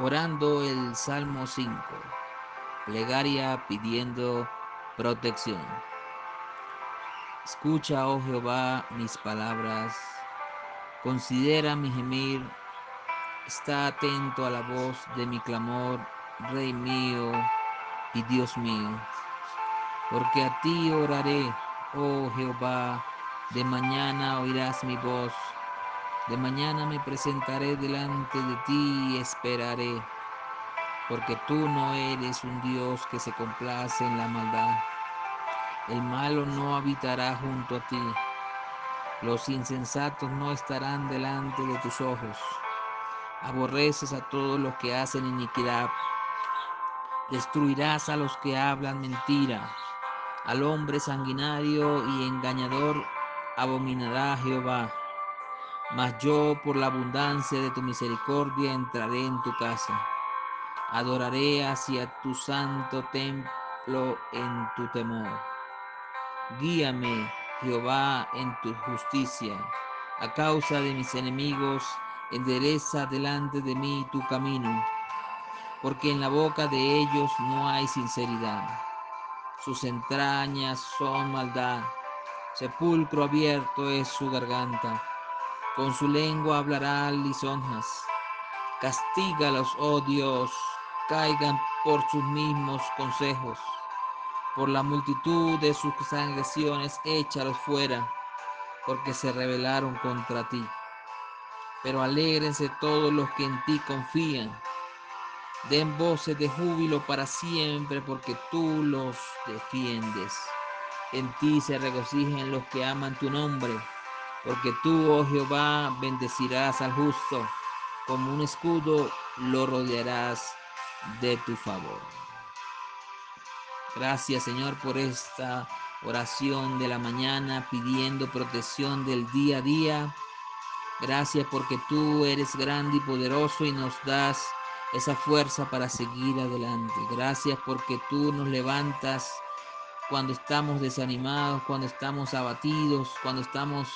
orando el Salmo 5, plegaria pidiendo protección. Escucha, oh Jehová, mis palabras, considera mi gemir, está atento a la voz de mi clamor, Rey mío y Dios mío, porque a ti oraré, oh Jehová, de mañana oirás mi voz de mañana me presentaré delante de ti y esperaré, porque tú no eres un Dios que se complace en la maldad. El malo no habitará junto a ti. Los insensatos no estarán delante de tus ojos. Aborreces a todos los que hacen iniquidad. Destruirás a los que hablan mentira. Al hombre sanguinario y engañador abominará Jehová mas yo por la abundancia de tu misericordia entraré en tu casa. Adoraré hacia tu santo templo en tu temor. Guíame, Jehová, en tu justicia. A causa de mis enemigos, endereza delante de mí tu camino, porque en la boca de ellos no hay sinceridad. Sus entrañas son maldad, sepulcro abierto es su garganta con su lengua hablará lisonjas. Castígalos, oh Dios, caigan por sus mismos consejos. Por la multitud de sus agresiones, échalos fuera, porque se rebelaron contra ti. Pero alégrense todos los que en ti confían. Den voces de júbilo para siempre, porque tú los defiendes. En ti se regocijen los que aman tu nombre porque tú, oh Jehová, bendecirás al justo, como un escudo lo rodearás de tu favor. Gracias, Señor, por esta oración de la mañana pidiendo protección del día a día. Gracias porque tú eres grande y poderoso y nos das esa fuerza para seguir adelante. Gracias porque tú nos levantas cuando estamos desanimados, cuando estamos abatidos, cuando estamos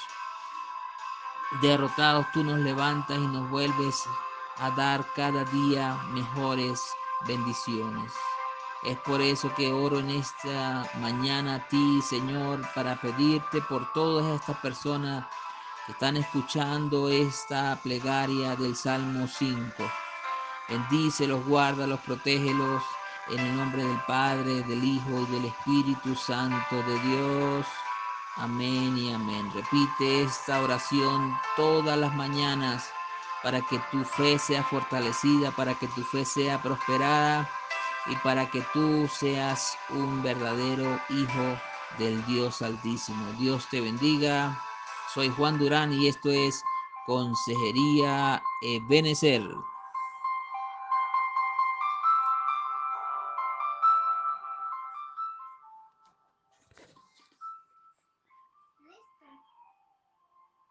derrotados tú nos levantas y nos vuelves a dar cada día mejores bendiciones. Es por eso que oro en esta mañana a ti, Señor, para pedirte por todas estas personas que están escuchando esta plegaria del Salmo 5. Bendícelos, guárdalos, protégelos en el nombre del Padre, del Hijo y del Espíritu Santo de Dios. Amén y amén. Repite esta oración todas las mañanas para que tu fe sea fortalecida, para que tu fe sea prosperada y para que tú seas un verdadero hijo del Dios Altísimo. Dios te bendiga. Soy Juan Durán y esto es Consejería Benecer.